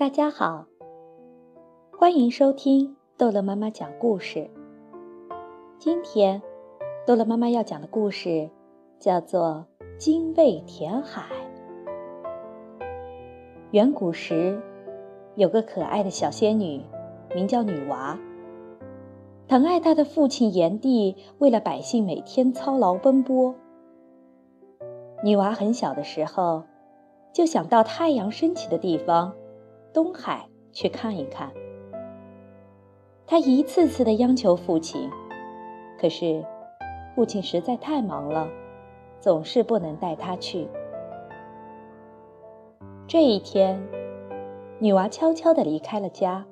大家好，欢迎收听逗乐妈妈讲故事。今天，逗乐妈妈要讲的故事叫做《精卫填海》。远古时，有个可爱的小仙女，名叫女娃。疼爱她的父亲炎帝，为了百姓每天操劳奔波。女娃很小的时候，就想到太阳升起的地方。东海去看一看。他一次次的央求父亲，可是父亲实在太忙了，总是不能带他去。这一天，女娃悄悄的离开了家，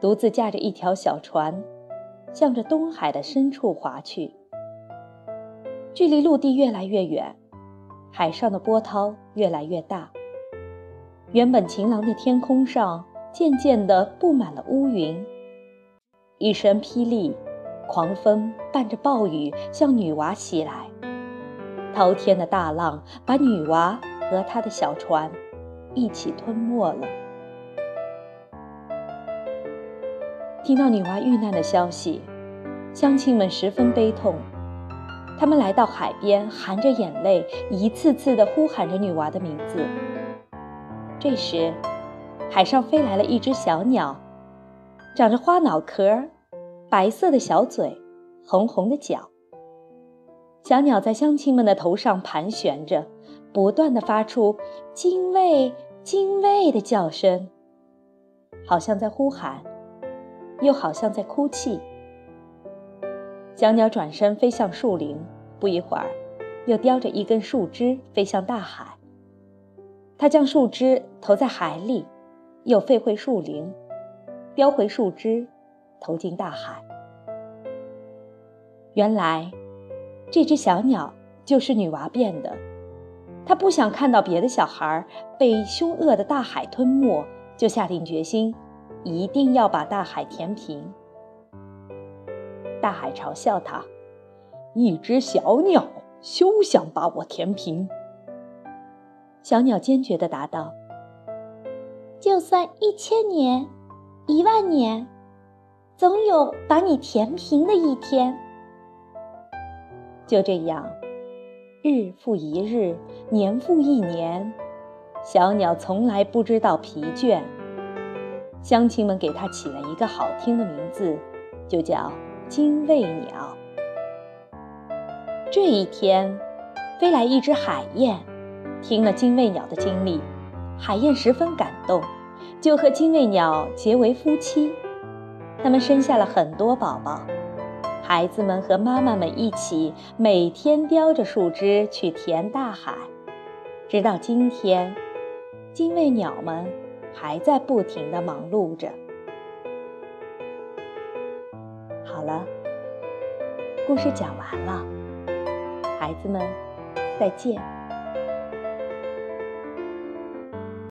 独自驾着一条小船，向着东海的深处划去。距离陆地越来越远，海上的波涛越来越大。原本晴朗的天空上，渐渐地布满了乌云。一声霹雳，狂风伴着暴雨向女娃袭来，滔天的大浪把女娃和她的小船一起吞没了。听到女娃遇难的消息，乡亲们十分悲痛，他们来到海边，含着眼泪，一次次地呼喊着女娃的名字。这时，海上飞来了一只小鸟，长着花脑壳，白色的小嘴，红红的脚。小鸟在乡亲们的头上盘旋着，不断的发出“精卫，精卫”的叫声，好像在呼喊，又好像在哭泣。小鸟转身飞向树林，不一会儿，又叼着一根树枝飞向大海。他将树枝投在海里，又飞回树林，叼回树枝，投进大海。原来，这只小鸟就是女娃变的。她不想看到别的小孩被凶恶的大海吞没，就下定决心，一定要把大海填平。大海嘲笑她：“一只小鸟，休想把我填平。”小鸟坚决地答道：“就算一千年、一万年，总有把你填平的一天。”就这样，日复一日，年复一年，小鸟从来不知道疲倦。乡亲们给它起了一个好听的名字，就叫精卫鸟。这一天，飞来一只海燕。听了精卫鸟的经历，海燕十分感动，就和精卫鸟结为夫妻。他们生下了很多宝宝，孩子们和妈妈们一起每天叼着树枝去填大海，直到今天，精卫鸟们还在不停地忙碌着。好了，故事讲完了，孩子们，再见。